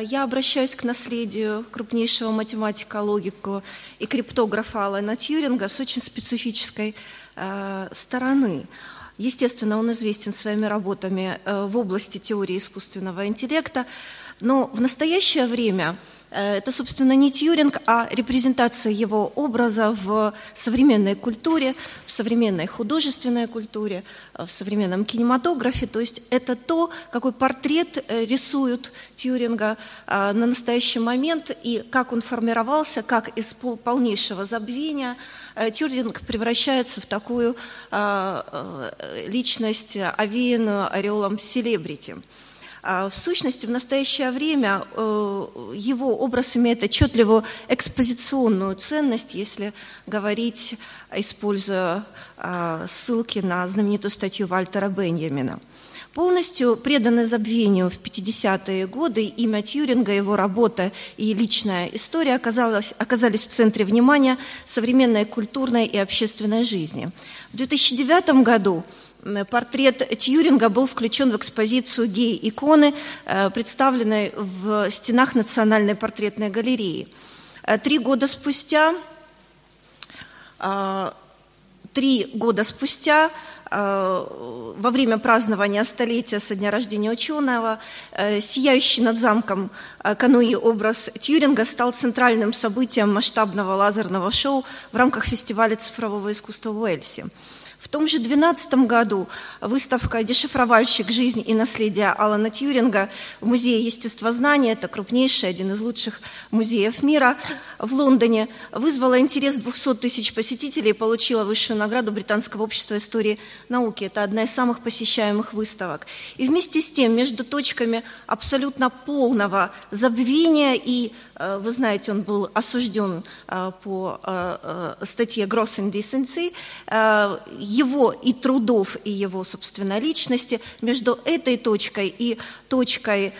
я обращаюсь к наследию крупнейшего математика, логика и криптографа Алана Тьюринга с очень специфической стороны. Естественно, он известен своими работами в области теории искусственного интеллекта, но в настоящее время Э, это, собственно, не Тьюринг, а репрезентация его образа в современной культуре, в современной художественной культуре, э, в современном кинематографе. То есть это то, какой портрет э, рисуют Тьюринга на настоящий момент и как он формировался, как из полнейшего забвения Тьюринг превращается в такую личность, овеянную ореолом селебрити. А в сущности, в настоящее время э, его образ имеет отчетливую экспозиционную ценность, если говорить, используя а, ссылки на знаменитую статью Вальтера Беньямина. Полностью преданы забвению в 50-е годы имя Тьюринга, его работа и личная история оказалась, оказались в центре внимания современной культурной и общественной жизни. В 2009 году портрет Тьюринга был включен в экспозицию гей-иконы, э, представленной в стенах Национальной портретной галереи. Э, три года спустя, э, три года спустя во время празднования столетия со дня рождения ученого, сияющий над замком Кануи образ Тьюринга стал центральным событием масштабного лазерного шоу в рамках фестиваля цифрового искусства в Уэльсе. Том же 2012 году выставка «Дешифровальщик. Жизнь и наследие Алана Тьюринга» в Музее естествознания, это крупнейший, один из лучших музеев мира в Лондоне, вызвала интерес 200 тысяч посетителей и получила высшую награду Британского общества истории науки. Это одна из самых посещаемых выставок. И вместе с тем, между точками абсолютно полного забвения и Э, вы знаете, он был осужден э, по э, статье Gross Indecency. Его и трудов, и его, собственно, личности между этой точкой и точкой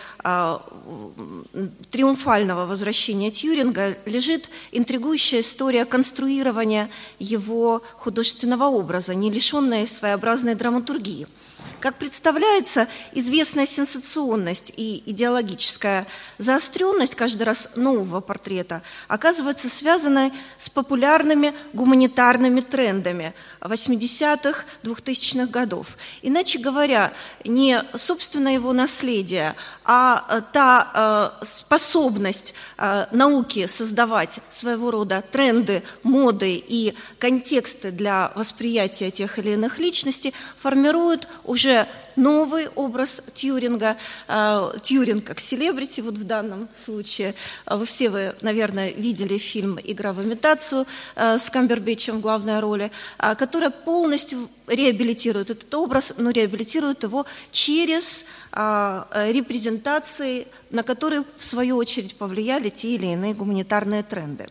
триумфального возвращения Тьюринга лежит интригующая история конструирования его художественного образа, не лишенная своеобразной драматургии – как представляется, известная сенсационность и идеологическая заостренность каждый раз нового портрета оказывается связанной с популярными гуманитарными трендами 80-х, 2000-х годов. Иначе говоря, не собственно его наследие, а э, та э, способность э, науки создавать своего рода тренды, моды и контексты для восприятия тех или иных личностей формируют уже новый образ Тьюринга, э, Тьюринг как селебрити вот в данном случае. Э, вы все, вы, наверное, видели фильм «Игра в имитацию» э, с Камбербэтчем в главной роли, которая полностью реабилитирует этот образ, но реабилитирует его через репрезентации, на которые, в свою очередь, повлияли те или иные гуманитарные тренды.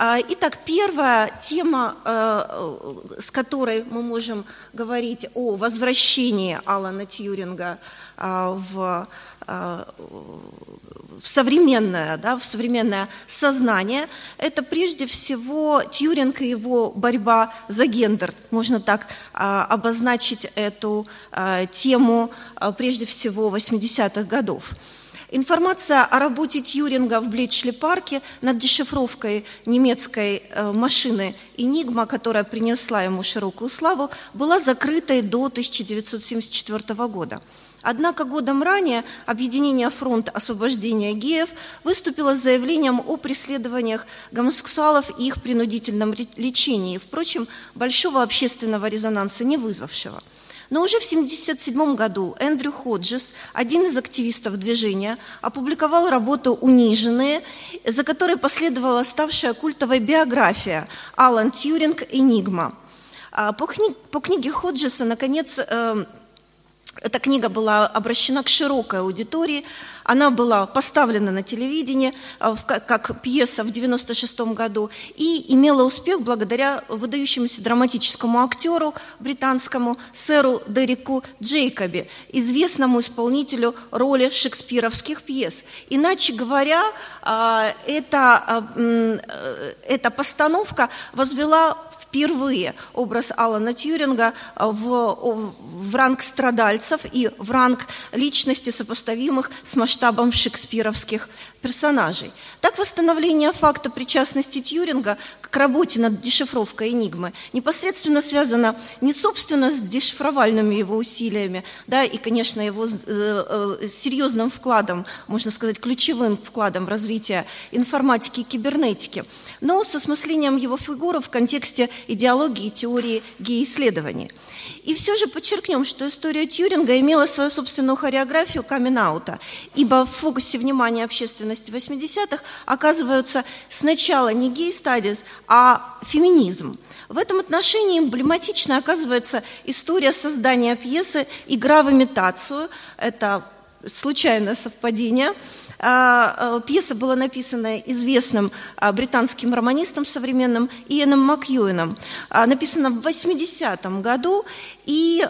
А, итак, первая тема, э, э, с которой мы можем говорить о возвращении Алана Тьюринга а, в, а, в современное, да, в современное сознание, это прежде всего Тьюринг и его борьба за гендер. Можно так обозначить эту тему прежде всего 80-х годов. Информация о работе Тьюринга в Блитшли-парке над дешифровкой немецкой э, машины «Энигма», которая принесла ему широкую славу, была закрытой до 1974 года. Однако годом ранее Объединение фронт освобождения геев выступило с заявлением о преследованиях гомосексуалов и их принудительном лечении, впрочем, большого общественного резонанса не вызвавшего – но уже в 1977 году Эндрю Ходжес, один из активистов движения, опубликовал работу «Униженные», за которой последовала ставшая культовой биография «Алан Тьюринг. Энигма». А по, по книге Ходжеса, наконец, э, эта книга была обращена к широкой аудитории, она была поставлена на телевидении э, как пьеса в 1996 году и имела успех благодаря выдающемуся драматическому актеру британскому сэру Дереку Джейкоби, известному исполнителю роли шекспировских пьес. Иначе говоря, э, эта, э, эта постановка возвела впервые образ Алана Тьюринга в, в ранг страдальцев и в ранг личности, сопоставимых с масштабом шекспировских персонажей. Так, восстановление факта причастности Тьюринга к работе над дешифровкой «Энигмы» непосредственно связано не, собственно, с дешифровальными его усилиями, да, и, конечно, его э, э, серьезным вкладом, можно сказать, ключевым вкладом в развитие информатики и кибернетики, но с осмыслением его фигуры в контексте идеологии теории геоисследований. И все же подчеркнем, что история Тьюринга имела свою собственную хореографию камин ибо в фокусе внимания общественности 80-х оказываются сначала не гей-стадис, а феминизм. В этом отношении эмблематично оказывается история создания пьесы «Игра в имитацию». Это случайное совпадение – а, а, пьеса была написана известным а, британским романистом современным Иэном Макьюином. Написана в 80-м году, и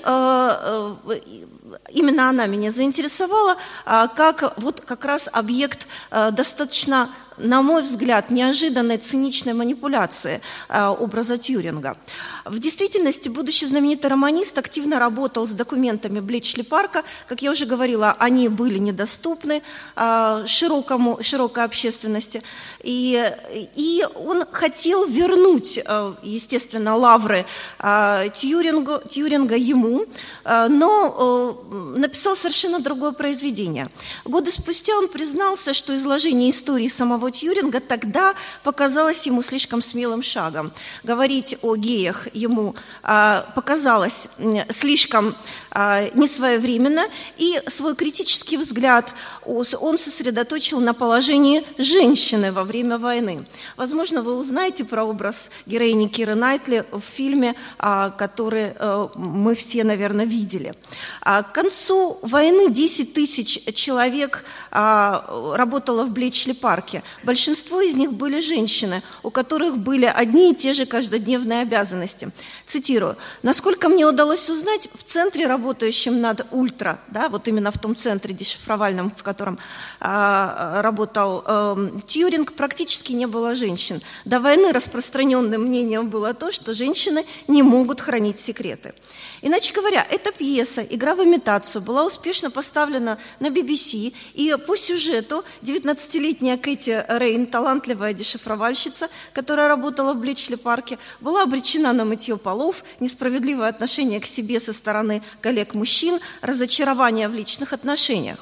именно она меня заинтересовала, как вот как раз объект достаточно на мой взгляд, неожиданной циничной манипуляции э, образа Тьюринга. В действительности, будущий знаменитый романист активно работал с документами Блечли Парка. Как я уже говорила, они были недоступны э, широкому, широкой общественности. И, и он хотел вернуть, э, естественно, лавры Тьюрингу, Тьюринга ему, но написал совершенно другое произведение. Годы спустя он признался, что изложение истории самого самого Тьюринга тогда показалось ему слишком смелым шагом. Говорить о геях ему а, показалось слишком а, несвоевременно, и свой критический взгляд он сосредоточил на положении женщины во время войны. Возможно, вы узнаете про образ героини Киры Найтли в фильме, а, который а, мы все, наверное, видели. К концу войны 10 тысяч человек работало в Блечли парке. Большинство из них были женщины, у которых были одни и те же каждодневные обязанности. Цитирую. «Насколько мне удалось узнать, в центре, работающем над ультра, да, вот именно в том центре дешифровальном, в котором а, работал а, Тьюринг, практически не было женщин. До войны распространенным мнением было то, что женщины не могут хранить секреты. Иначе говоря, эта пьеса «Игра в имитацию» была успешно поставлена на BBC, и по сюжету 19-летняя Кэти Рейн, талантливая дешифровальщица, которая работала в Бличли парке, была обречена на мытье полов, несправедливое отношение к себе со стороны коллег-мужчин, разочарование в личных отношениях.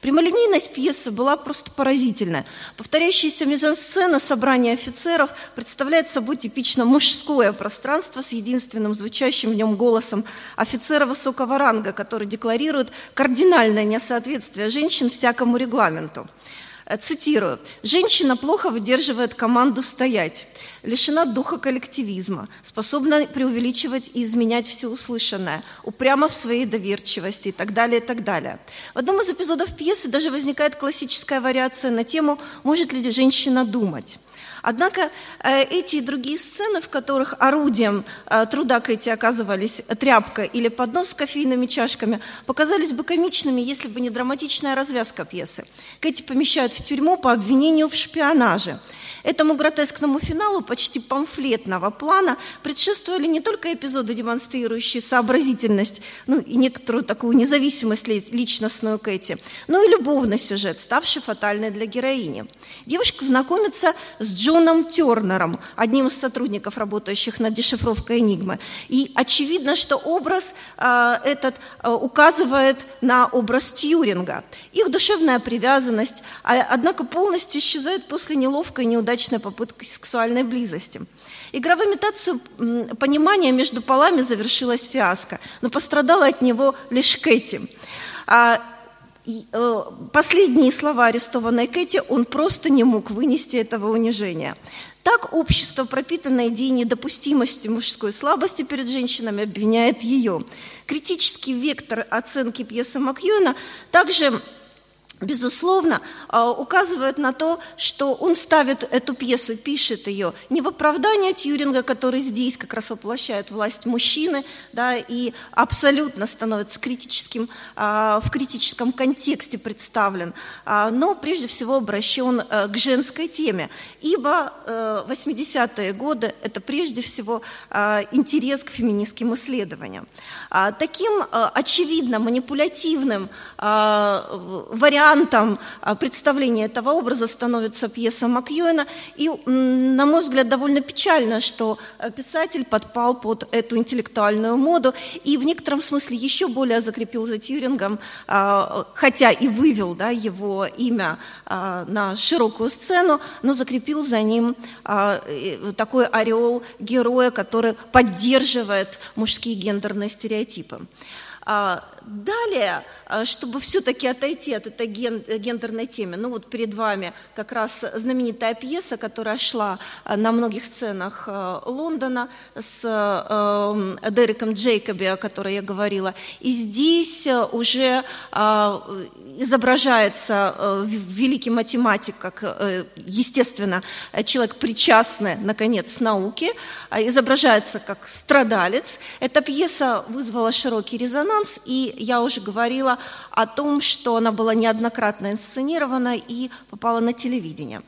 Прямолинейность пьесы была просто поразительная. Повторяющаяся мизансцена собрания офицеров представляет собой типично мужское пространство с единственным звучащим в нем голосом офицера высокого ранга, который декларирует кардинальное несоответствие женщин всякому регламенту. Э, цитирую. «Женщина плохо выдерживает команду стоять, лишена духа коллективизма, способна преувеличивать и изменять все услышанное, упряма в своей доверчивости и так далее, и так далее». В одном из эпизодов пьесы даже возникает классическая вариация на тему «Может ли женщина думать?». Однако э, эти и другие сцены, в которых орудием э, труда Кэти оказывались тряпка или поднос с кофейными чашками, показались бы комичными, если бы не драматичная развязка пьесы. Кэти помещают в тюрьму по обвинению в шпионаже – Этому гротескному финалу почти памфлетного плана предшествовали не только эпизоды, демонстрирующие сообразительность, ну и некоторую такую независимость личностную Кэти, но и любовный сюжет, ставший фатальной для героини. Девушка знакомится с Джоном Тернером, одним из сотрудников, работающих над дешифровкой «Энигмы». И очевидно, что образ э, этот э, указывает на образ Тьюринга. Их душевная привязанность, а, однако полностью исчезает после неловкой и неудачной попытка сексуальной близости. Игра в имитацию понимания между полами завершилась фиаско, но пострадала от него лишь Кэти. А э, последние слова арестованной Кэти он просто не мог вынести этого унижения. Так общество, пропитанное идеей недопустимости мужской слабости перед женщинами, обвиняет ее. Критический вектор оценки пьесы Макьюна также безусловно, а, указывает на то, что он ставит эту пьесу, пишет ее не в оправдание Тьюринга, который здесь как раз воплощает власть мужчины, да, и абсолютно становится критическим, а, в критическом контексте представлен, а, но прежде всего обращен э, к женской теме, ибо 80-е э, годы – это прежде всего интерес к феминистским исследованиям. Таким очевидно манипулятивным вариантом вариантом а, представления этого образа становится пьеса Макьюэна. И, на мой взгляд, довольно печально, что э, писатель подпал под эту интеллектуальную моду и в некотором смысле еще более закрепил за Тьюрингом, а, хотя и вывел да, его имя а, на широкую сцену, но закрепил за ним такой ореол героя, который поддерживает мужские гендерные стереотипы. Далее а, чтобы все-таки отойти от этой ген, гендерной темы, ну вот перед вами как раз знаменитая пьеса, которая шла а, на многих сценах а, Лондона с э, Дереком Джейкоби, о которой я говорила. И здесь уже изображается э, великий математик, как, э, естественно, человек причастный, наконец, науке, изображается как страдалец. Эта пьеса вызвала широкий резонанс, и я уже говорила о том, что она была неоднократно инсценирована и попала на телевидение.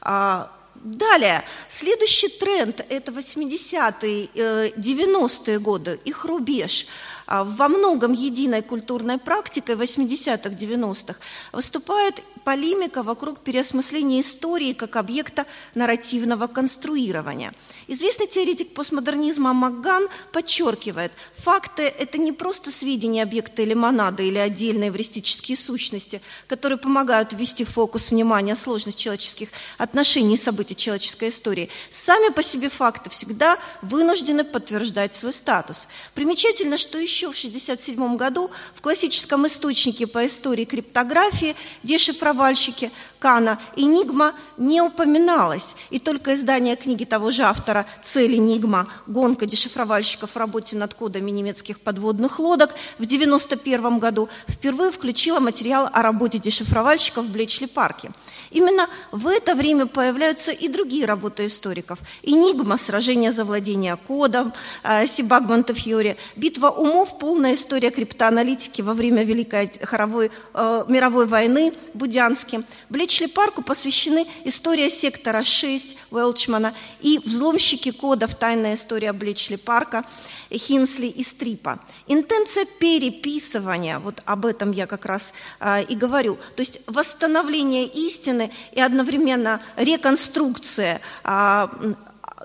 А, далее, следующий тренд – это 80-е, 90-е э, годы, их рубеж – во многом единой культурной практикой 80-х, 90-х выступает полемика вокруг переосмысления истории как объекта нарративного конструирования. Известный теоретик постмодернизма Макган подчеркивает, факты – это не просто сведения объекта или монады, или отдельные эвристические сущности, которые помогают ввести фокус внимания сложность человеческих отношений и событий человеческой истории. Сами по себе факты всегда вынуждены подтверждать свой статус. Примечательно, что еще еще в 1967 году в классическом источнике по истории криптографии дешифровальщики Кана «Энигма» не упоминалось, и только издание книги того же автора «Цель Энигма. Гонка дешифровальщиков в работе над кодами немецких подводных лодок» в 1991 году впервые включило материал о работе дешифровальщиков в Блечли-парке. Именно в это время появляются и другие работы историков. «Энигма. Сражение за владение кодом», э, Сибак Монтефьори, «Битва умов Полная история криптоаналитики во время Великой хоровой, э, мировой войны Будянски. Блечли парку посвящены история сектора 6 Уэлчмана и взломщики кодов «Тайная история Блечли парка» Хинсли и Стрипа. Интенция переписывания, вот об этом я как раз э, и говорю, то есть восстановление истины и одновременно реконструкция э,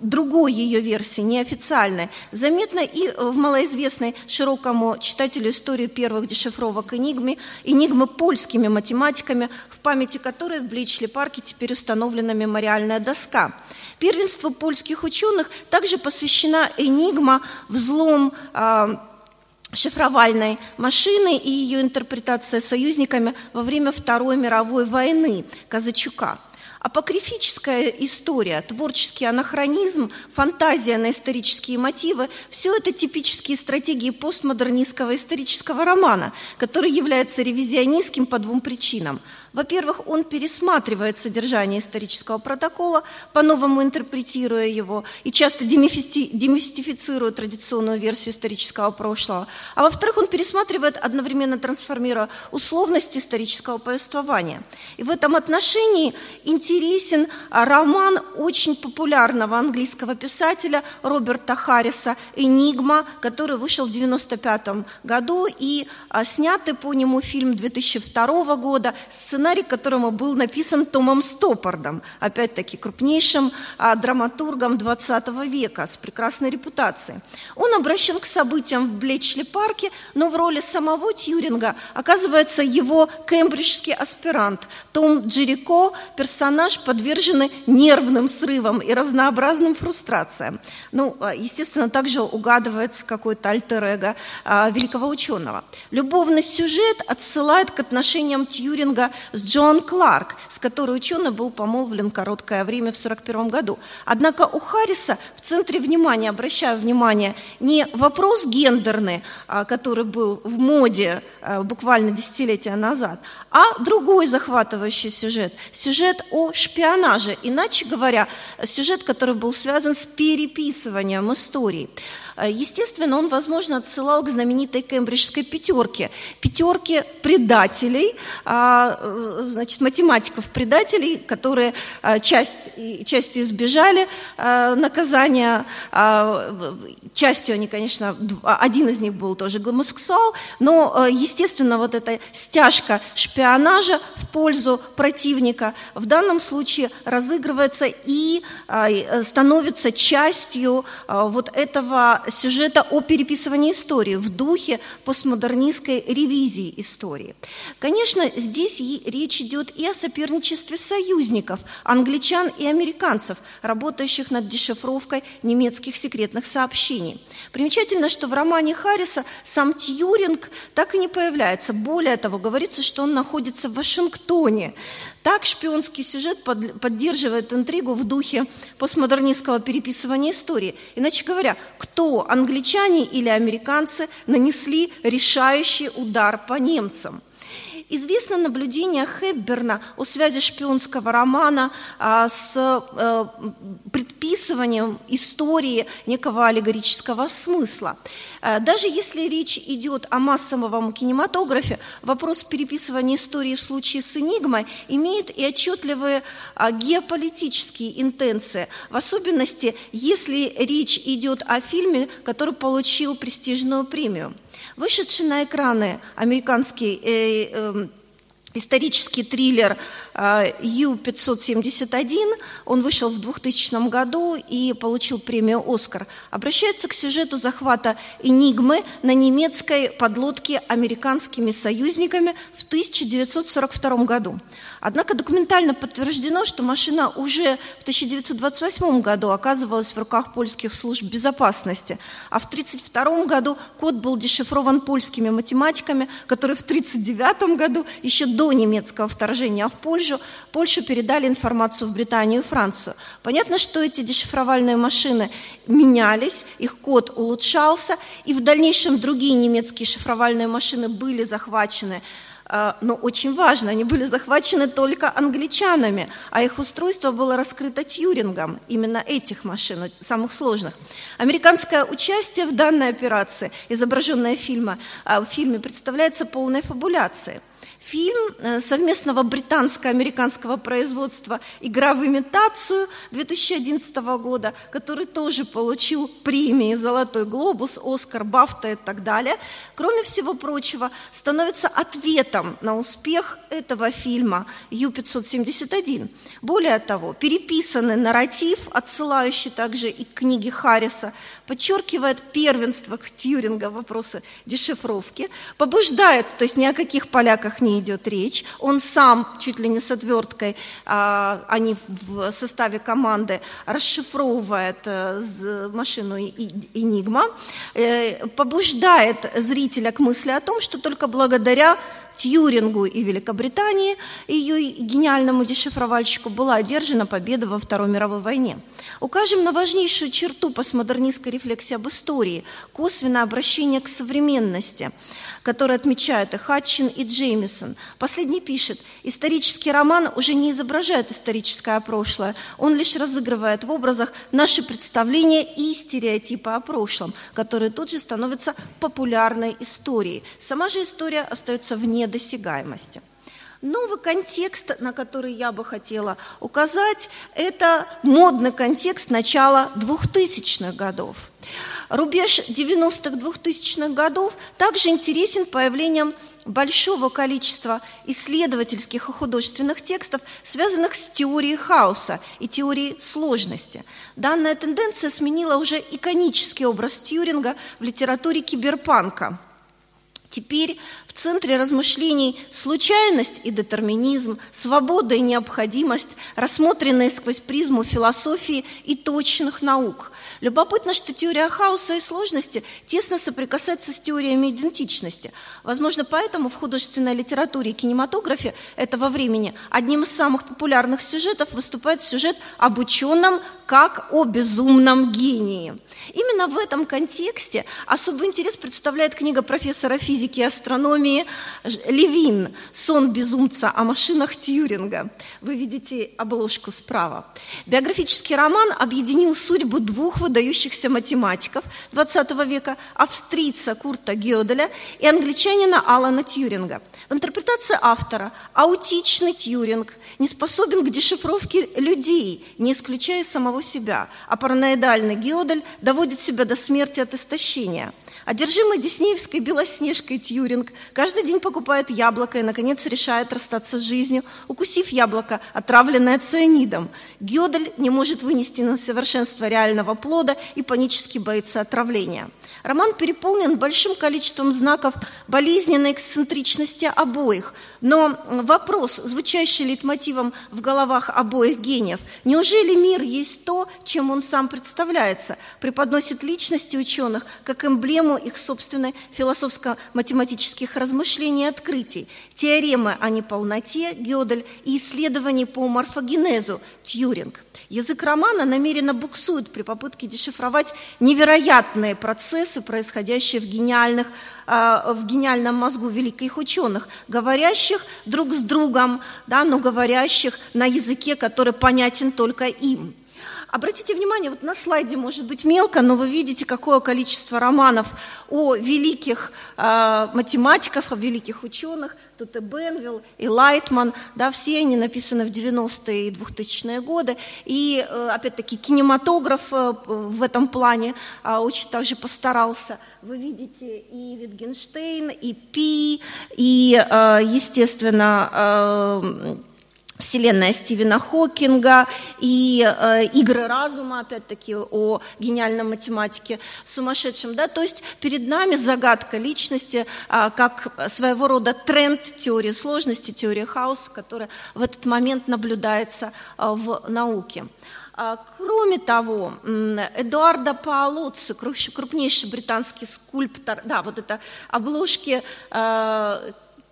другой ее версии, неофициальной, заметно и в малоизвестной широкому читателю истории первых дешифровок «Энигмы», «Энигмы» польскими математиками, в памяти которой в Бличли-парке теперь установлена мемориальная доска. Первенству польских ученых также посвящена «Энигма», взлом э, шифровальной машины и ее интерпретация союзниками во время Второй мировой войны Казачука – апокрифическая история, творческий анахронизм, фантазия на исторические мотивы – все это типические стратегии постмодернистского исторического романа, который является ревизионистским по двум причинам – во-первых, он пересматривает содержание исторического протокола, по-новому интерпретируя его и часто демистифицирует традиционную версию исторического прошлого. А во-вторых, он пересматривает, одновременно трансформируя условности исторического повествования. И в этом отношении интересен роман очень популярного английского писателя Роберта Харриса «Энигма», который вышел в 1995 году и а, снятый по нему фильм 2002 года, сценарий сценарий, которому был написан Томом Стоппардом, опять-таки крупнейшим а, драматургом XX века с прекрасной репутацией. Он обращен к событиям в Блечли-парке, но в роли самого Тьюринга оказывается его кембриджский аспирант Том Джерико, персонаж, подверженный нервным срывам и разнообразным фрустрациям. Ну, а, естественно, также угадывается какой-то альтер-эго а, великого ученого. Любовный сюжет отсылает к отношениям Тьюринга с Джон Кларк, с которой ученый был помолвлен короткое время в 1941 году. Однако у Харриса в центре внимания, обращаю внимание, не вопрос гендерный, а, который был в моде а, буквально десятилетия назад, а другой захватывающий сюжет. Сюжет о шпионаже, иначе говоря, сюжет, который был связан с переписыванием истории. Э, естественно, он, возможно, отсылал к знаменитой кембриджской пятерке. Пятерке предателей, а, э, значит, математиков-предателей, которые э, часть, частью избежали наказания, а, частью они, конечно, один из них был тоже гомосексуал, но, естественно, вот эта стяжка шпионажа в пользу противника в данном случае разыгрывается и становится частью вот этого сюжета о переписывании истории в духе постмодернистской ревизии истории. Конечно, здесь речь идет и о соперничестве союзников, англичан и американцев, работающих над дешифровкой немецких секретных сообщений. Примечательно, что в романе Харриса сам Тьюринг так и не появляется. Более того, говорится, что он находится в Вашингтоне. Так шпионский сюжет поддерживает интригу в духе постмодернистского переписывания истории. Иначе говоря, кто, англичане или американцы, нанесли решающий удар по немцам? Известно наблюдение Хепберна о связи шпионского романа а, с э, предписыванием истории некого аллегорического смысла. Э, даже если речь идет о массовом кинематографе, вопрос переписывания истории в случае с «Энигмой» имеет и отчетливые а, геополитические интенции, в особенности, если речь идет о фильме, который получил престижную премию. Вышедший на экраны американский э, э, исторический триллер э, Ю-571. Он вышел в 2000 году и получил премию «Оскар». Обращается к сюжету захвата «Энигмы» на немецкой подлодке американскими союзниками в 1942 году. Однако документально подтверждено, что машина уже в 1928 году оказывалась в руках польских служб безопасности, а в 1932 году код был дешифрован польскими математиками, которые в 1939 году еще до немецкого вторжения в Польшу, Польшу передали информацию в Британию и Францию. Понятно, что эти дешифровальные машины менялись, их код улучшался, и в дальнейшем другие немецкие шифровальные машины были захвачены э, но очень важно, они были захвачены только англичанами, а их устройство было раскрыто Тьюрингом, именно этих машин, самых сложных. Американское участие в данной операции, изображенное в фильме, э, в фильме представляется полной фабуляцией. Фильм э, совместного британско-американского производства «Игра в имитацию» 2011 года, который тоже получил премии «Золотой глобус», «Оскар», «Бафта» и так далее, кроме всего прочего, становится ответом на успех этого фильма Ю-571. Более того, переписанный нарратив, отсылающий также и к книге Харриса, подчеркивает первенство Тьюринга в вопросы дешифровки, побуждает, то есть ни о каких поляках не идет речь, он сам чуть ли не с отверткой, а, они в составе команды расшифровывает э, машину Энигма, побуждает зрителя к мысли о том, что только благодаря Тьюрингу и Великобритании, ее гениальному дешифровальщику, была одержана победа во Второй мировой войне. Укажем на важнейшую черту постмодернистской рефлексии об истории – косвенное обращение к современности – который отмечают и Хатчин, и Джеймисон. Последний пишет, исторический роман уже не изображает историческое прошлое, он лишь разыгрывает в образах наши представления и стереотипы о прошлом, которые тут же становятся популярной историей. Сама же история остается вне досягаемости. Новый контекст, на который я бы хотела указать, это модный контекст начала 2000-х годов. Рубеж 90-х, 2000-х годов также интересен появлением большого количества исследовательских и художественных текстов, связанных с теорией хаоса и теорией сложности. Данная тенденция сменила уже иконический образ Тьюринга в литературе киберпанка. Теперь в центре размышлений случайность и детерминизм, свобода и необходимость, рассмотренные сквозь призму философии и точных наук. Любопытно, что теория хаоса и сложности тесно соприкасается с теориями идентичности. Возможно, поэтому в художественной литературе и кинематографе этого времени одним из самых популярных сюжетов выступает сюжет об ученом как о безумном гении. Именно в этом контексте особый интерес представляет книга профессора физики и астрономии Левин «Сон безумца о машинах Тьюринга». Вы видите обложку справа. Биографический роман объединил судьбу двух выдающихся математиков XX века, австрийца Курта Гёделя и англичанина Алана Тьюринга. В интерпретации автора аутичный Тьюринг не способен к дешифровке людей, не исключая самого себя, а параноидальный Гёдель доводит себя до смерти от истощения – Одержимый диснеевской белоснежкой Тьюринг каждый день покупает яблоко и, наконец, решает расстаться с жизнью, укусив яблоко, отравленное цианидом. Гёдель не может вынести на совершенство реального плода и панически боится отравления. Роман переполнен большим количеством знаков болезненной эксцентричности обоих. Но вопрос, звучащий лейтмотивом в головах обоих гениев, неужели мир есть то, чем он сам представляется, преподносит личности ученых как эмблему их собственной философско-математических размышлений и открытий, теоремы о неполноте Гёдель и исследований по морфогенезу Тьюринг. Язык романа намеренно буксует при попытке дешифровать невероятные процессы, происходящие в, гениальных, в гениальном мозгу великих ученых, говорящих друг с другом, да, но говорящих на языке, который понятен только им. Обратите внимание, вот на слайде может быть мелко, но вы видите, какое количество романов о великих э, математиках, о великих ученых. Тут и Бенвилл, и Лайтман, да, все они написаны в 90-е и 2000-е годы. И, э, опять-таки, кинематограф э, в этом плане э, очень также постарался. Вы видите и Витгенштейн, и Пи, и, э, естественно, э, Вселенная Стивена Хокинга и э, игры разума, опять-таки, о гениальном математике сумасшедшем. Да? То есть перед нами загадка личности, э, как своего рода тренд теории сложности, теории хаоса, которая в этот момент наблюдается э, в науке. А, кроме того, Эдуардо Паолоцци, крупнейший британский скульптор, да, вот это обложки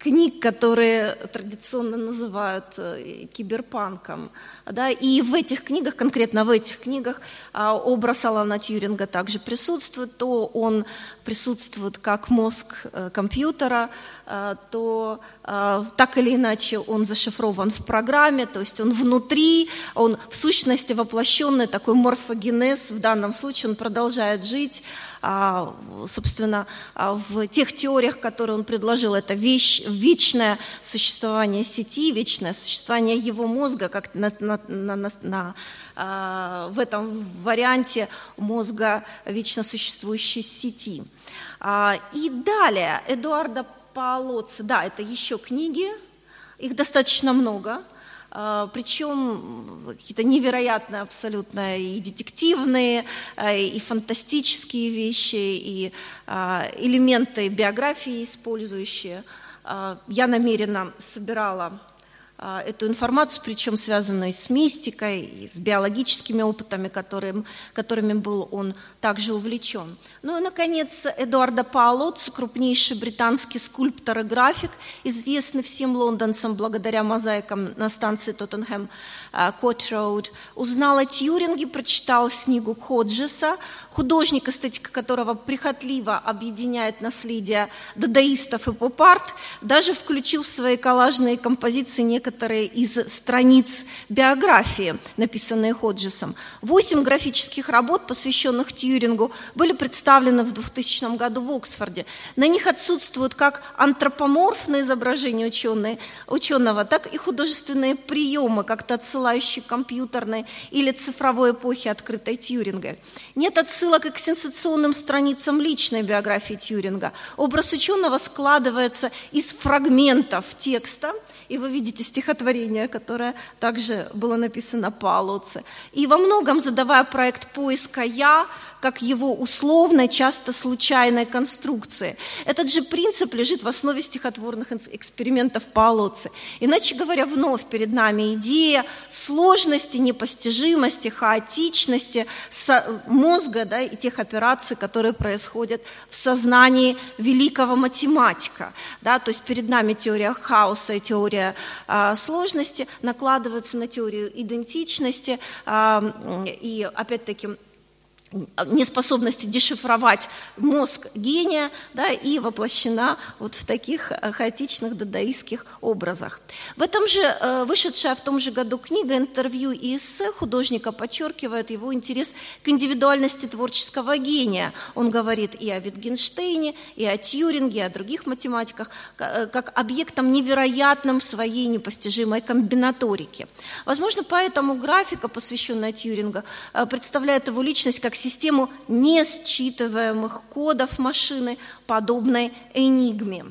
книг, которые традиционно называют э, киберпанком. Да, и в этих книгах, конкретно в этих книгах, а, образ Алана Тьюринга также присутствует, то он присутствует как мозг э, компьютера, э, то так или иначе он зашифрован в программе, то есть он внутри, он в сущности воплощенный такой морфогенез, в данном случае он продолжает жить, а, собственно, а, в тех теориях, которые он предложил, это вещь, вечное существование сети, вечное существование его мозга, как на, на, на, на, на, а, в этом варианте мозга вечно существующей сети. И далее Эдуарда Палоцци, да, это еще книги, их достаточно много – а, причем какие-то невероятные абсолютно и детективные, и фантастические вещи, и элементы биографии использующие. Я намеренно собирала а, эту информацию, причем связанную с мистикой, и с биологическими опытами, которым, которыми был он также увлечен. Ну и, наконец, Эдуардо Паолоц, крупнейший британский скульптор и график, известный всем лондонцам благодаря мозаикам на станции Тоттенхэм Кот-Роуд, узнал о Тьюринге, прочитал книгу Ходжеса, художник, эстетика которого прихотливо объединяет наследие дадаистов и поп-арт, даже включил в свои коллажные композиции некоторые из страниц биографии, написанные Ходжесом. Восемь графических работ, посвященных Тьюрингу, были представлены в 2000 году в Оксфорде. На них отсутствуют как антропоморфные изображения ученые, ученого, так и художественные приемы, как-то отсылающие к компьютерной или цифровой эпохе открытой Тьюринга. Нет отсылок отсылок к сенсационным страницам личной биографии Тьюринга. Образ ученого складывается из фрагментов текста, и вы видите стихотворение, которое также было написано по Алоце. И во многом, задавая проект поиска «Я», как его условной, часто случайной конструкции. Этот же принцип лежит в основе стихотворных экспериментов Палоци. Иначе говоря, вновь перед нами идея сложности, непостижимости, хаотичности мозга да, и тех операций, которые происходят в сознании великого математика. Да, то есть перед нами теория хаоса и теория а, сложности накладываются на теорию идентичности а, и опять-таки неспособности дешифровать мозг гения да, и воплощена вот в таких э, хаотичных дадаистских образах. В этом же, э, вышедшая в том же году книга, интервью и эссе художника подчеркивает его интерес к индивидуальности творческого гения. Он говорит и о Витгенштейне, и о Тьюринге, и о других математиках, э, как объектом невероятным своей непостижимой комбинаторики. Возможно, поэтому графика, посвященная Тьюрингу, представляет его личность как систему несчитываемых кодов машины, подобной энигме.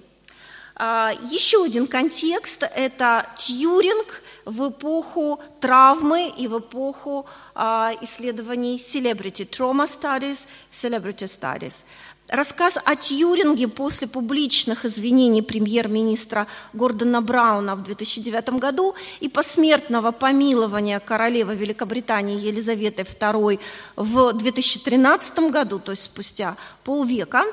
А, еще один контекст – это Тьюринг в эпоху травмы и в эпоху а, исследований celebrity trauma studies, celebrity studies. Рассказ о Тьюринге после публичных извинений премьер-министра Гордона Брауна в 2009 году и посмертного помилования королевы Великобритании Елизаветы II в 2013 году, то есть спустя полвека,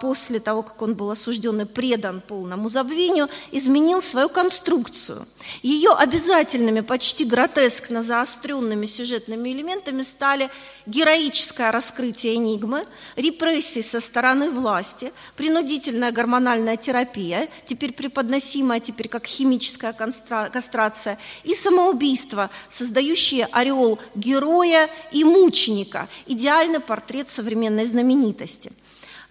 после того, как он был осужден и предан полному забвению, изменил свою конструкцию. Ее обязательными, почти гротескно заостренными сюжетными элементами стали героическое раскрытие энигмы, репрессии со стороны власти, принудительная гормональная терапия, теперь преподносимая теперь как химическая кастрация, и самоубийство, создающие ореол героя и мученика, идеальный портрет современной знаменитости – а,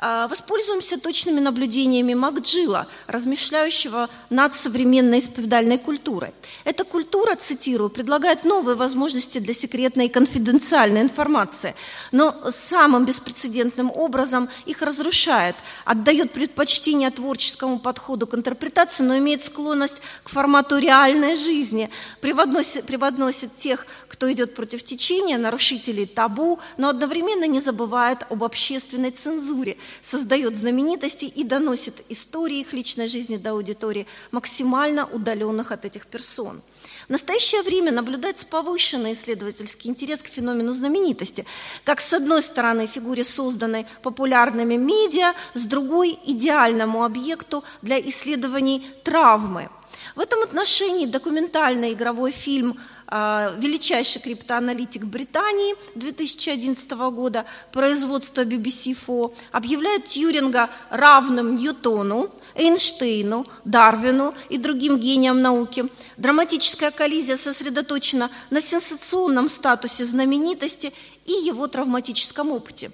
воспользуемся точными наблюдениями Макджилла, размышляющего над современной исповедальной культурой. Эта культура, цитирую, предлагает новые возможности для секретной и конфиденциальной информации, но самым беспрецедентным образом их разрушает, отдает предпочтение творческому подходу к интерпретации, но имеет склонность к формату реальной жизни, преподносит, преподносит тех, кто идет против течения, нарушителей табу, но одновременно не забывает об общественной цензуре – создает знаменитости и доносит истории их личной жизни до аудитории, максимально удаленных от этих персон. В настоящее время наблюдается повышенный исследовательский интерес к феномену знаменитости, как с одной стороны фигуре, созданной популярными медиа, с другой – идеальному объекту для исследований травмы. В этом отношении документальный игровой фильм величайший криптоаналитик Британии 2011 года, производство BBC4, объявляет Тьюринга равным Ньютону, Эйнштейну, Дарвину и другим гениям науки. Драматическая коллизия сосредоточена на сенсационном статусе знаменитости и его травматическом опыте.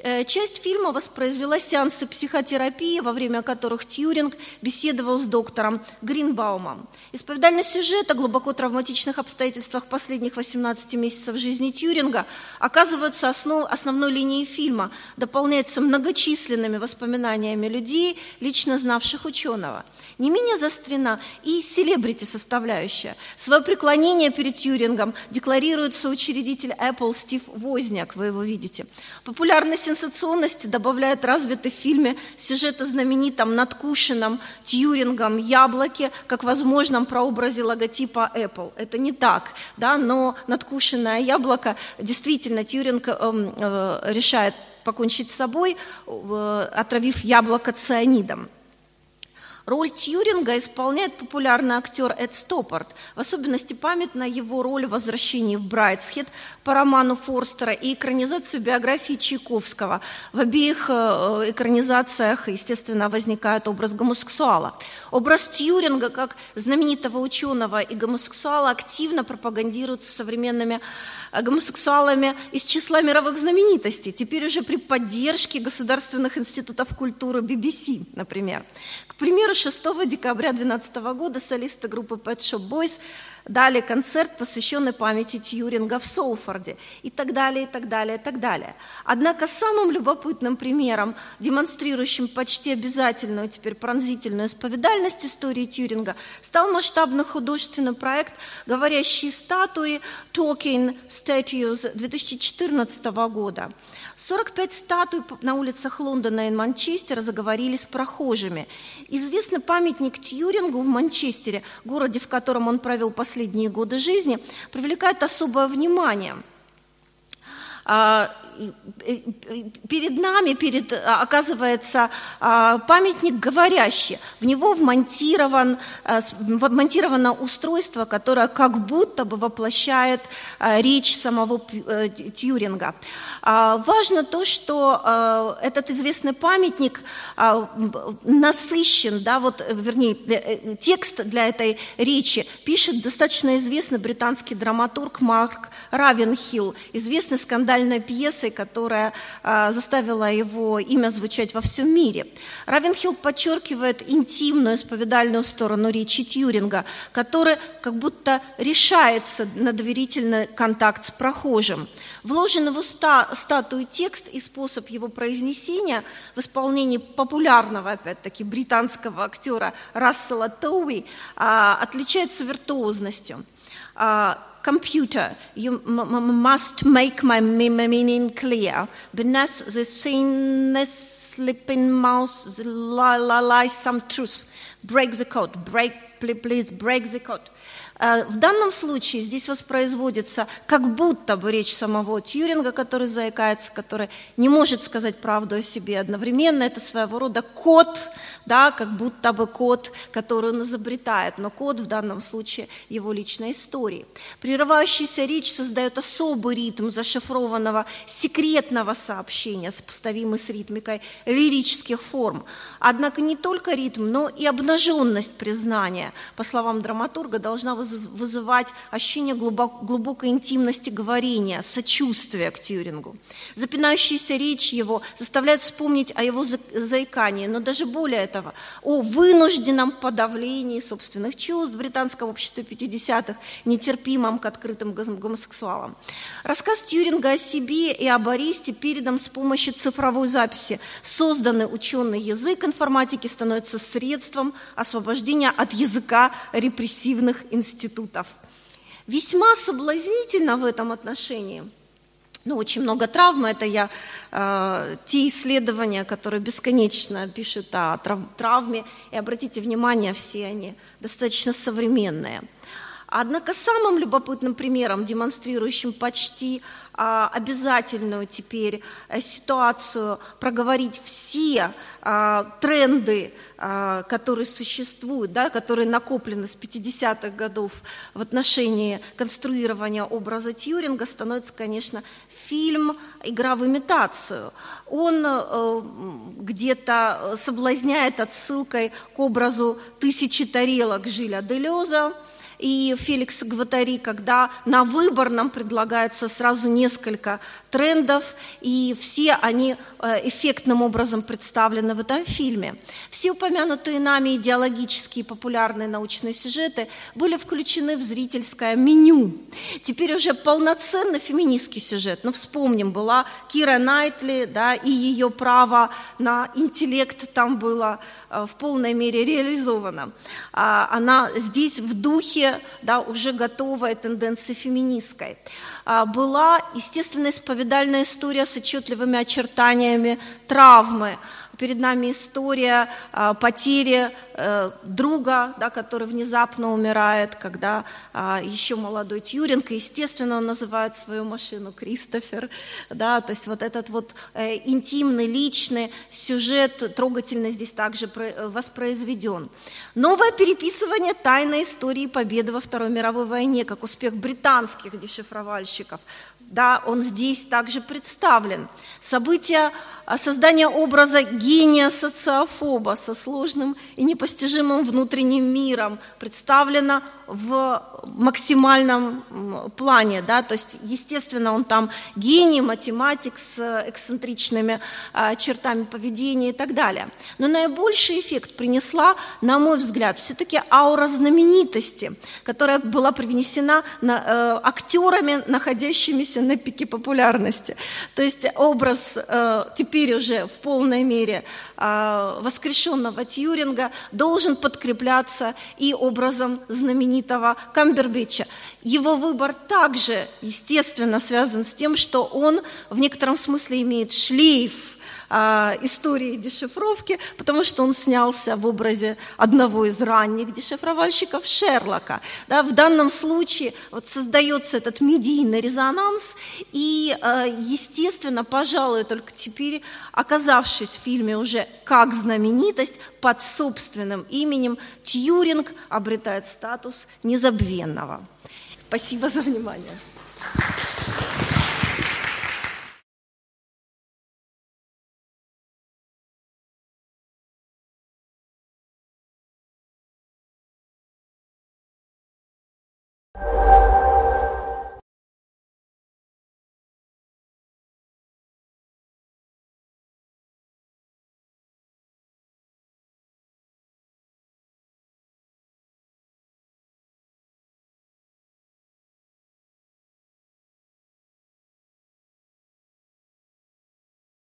Э, часть фильма воспроизвела сеансы психотерапии, во время которых Тьюринг беседовал с доктором Гринбаумом. Исповедальный сюжет о глубоко травматичных обстоятельствах последних 18 месяцев жизни Тьюринга оказывается основ, основной линией фильма, дополняется многочисленными воспоминаниями людей, лично знавших ученого. Не менее застрена и селебрити составляющая. Свое преклонение перед Тьюрингом декларирует соучредитель Apple Стив Возняк, вы его видите. Популярность сенсационности добавляет развитый в фильме сюжет о знаменитом надкушенном Тьюрингом яблоке, как возможном прообразе логотипа Apple. Это не так, да, но надкушенное яблоко действительно Тьюринг э, э, решает покончить с собой, э, отравив яблоко цианидом. Роль Тьюринга исполняет популярный актер Эд Стоппорт, в особенности памятна его роль в «Возвращении в Брайтсхед» по роману Форстера и экранизации биографии Чайковского. В обеих э, экранизациях, естественно, возникает образ гомосексуала. Образ Тьюринга как знаменитого ученого и гомосексуала активно пропагандируется современными э, гомосексуалами из числа мировых знаменитостей, теперь уже при поддержке государственных институтов культуры BBC, например. К примеру, 6 декабря 2012 года солисты группы Pet Shop Boys дали концерт, посвященный памяти Тьюринга в Солфорде, и так далее, и так далее, и так далее. Однако самым любопытным примером, демонстрирующим почти обязательную теперь пронзительную исповедальность истории Тьюринга, стал масштабный художественный проект «Говорящие статуи» Talking Statues 2014 года. 45 статуй на улицах Лондона и Манчестера заговорили с прохожими. Известный памятник Тьюрингу в Манчестере, городе, в котором он провел последние годы жизни, привлекает особое внимание перед нами, перед, а, оказывается, а, памятник говорящий. В него вмонтирован, а, вмонтировано устройство, которое как будто бы воплощает речь самого э, Тьюринга. Важно то, что этот известный памятник насыщен, да, вот, вернее, э, э, текст для этой речи пишет достаточно известный британский драматург Марк Равенхилл, известный скандальной пьесой которая а, заставила его имя звучать во всем мире. Равенхилл подчеркивает интимную исповедальную сторону речи Тьюринга, который как будто решается на доверительный контакт с прохожим. Вложенный в уста статую текст и способ его произнесения в исполнении популярного, опять-таки, британского актера Рассела Тоуи а, отличается виртуозностью. А, computer, you must make my meaning clear. Beneath the thinness, slipping mouse lies some truth. Break the code. Break, please, break the code. Э, в данном случае здесь воспроизводится как будто бы речь самого Тьюринга, который заикается, который не может сказать правду о себе одновременно. Это своего рода код, да, как будто бы код, который он изобретает, но код в данном случае его личной истории. Прерывающаяся речь создает особый ритм зашифрованного секретного сообщения, сопоставимый с ритмикой лирических форм. Однако не только ритм, но и обнаженность признания, по словам драматурга, должна вызывать ощущение глубокой интимности говорения, сочувствия к Тьюрингу. Запинающаяся речь его заставляет вспомнить о его заикании, но даже более этого, о вынужденном подавлении собственных чувств в британском обществе 50-х, нетерпимом к открытым гомосексуалам. Рассказ Тьюринга о себе и об Аристе передан с помощью цифровой записи. Созданный ученый язык информатики становится средством освобождения от языка репрессивных институтов институтов. Весьма соблазнительно в этом отношении. Ну, очень много травм, это я, э, те исследования, которые бесконечно пишут о травме, и обратите внимание, все они достаточно современные – Однако самым любопытным примером, демонстрирующим почти а, обязательную теперь а, ситуацию проговорить все а, тренды, а, которые существуют, да, которые накоплены с 50-х годов в отношении конструирования образа Тьюринга, становится, конечно, фильм «Игра в имитацию». Он э, где-то соблазняет отсылкой к образу «Тысячи тарелок» Жиля Делеза, и Феликс Гватари, когда на выбор нам предлагается сразу несколько трендов, и все они э, эффектным образом представлены в этом фильме. Все упомянутые нами идеологические популярные научные сюжеты были включены в зрительское меню. Теперь уже полноценный феминистский сюжет. Ну, вспомним, была Кира Найтли, да, и ее право на интеллект там было э, в полной мере реализовано. А, она здесь в духе да, уже готовая тенденция феминистской. А, была, естественно, исповедальная история с отчетливыми очертаниями травмы, перед нами история а, потери э, друга, да, который внезапно умирает, когда а, еще молодой Тьюринг, естественно, он называет свою машину Кристофер, да, то есть вот этот вот э, интимный, личный сюжет трогательно здесь также воспроизведен. Новое переписывание тайной истории победы во Второй мировой войне, как успех британских дешифровальщиков, да, он здесь также представлен. События создания образа гения социофоба со сложным и непостижимым внутренним миром представлено в максимальном плане, да, то есть, естественно, он там гений, математик с эксцентричными а, чертами поведения и так далее. Но наибольший эффект принесла, на мой взгляд, все-таки аура знаменитости, которая была привнесена на, э, актерами, находящимися на пике популярности. То есть образ э, теперь уже в полной мере э, воскрешенного Тьюринга должен подкрепляться и образом знаменитого Камбербича. Его выбор также, естественно, связан с тем, что он в некотором смысле имеет шлейф а, истории дешифровки, потому что он снялся в образе одного из ранних дешифровальщиков Шерлока. Да, в данном случае вот создается этот медийный резонанс, и, а, естественно, пожалуй, только теперь, оказавшись в фильме уже как знаменитость, под собственным именем, Тьюринг обретает статус незабвенного. Спасибо за внимание.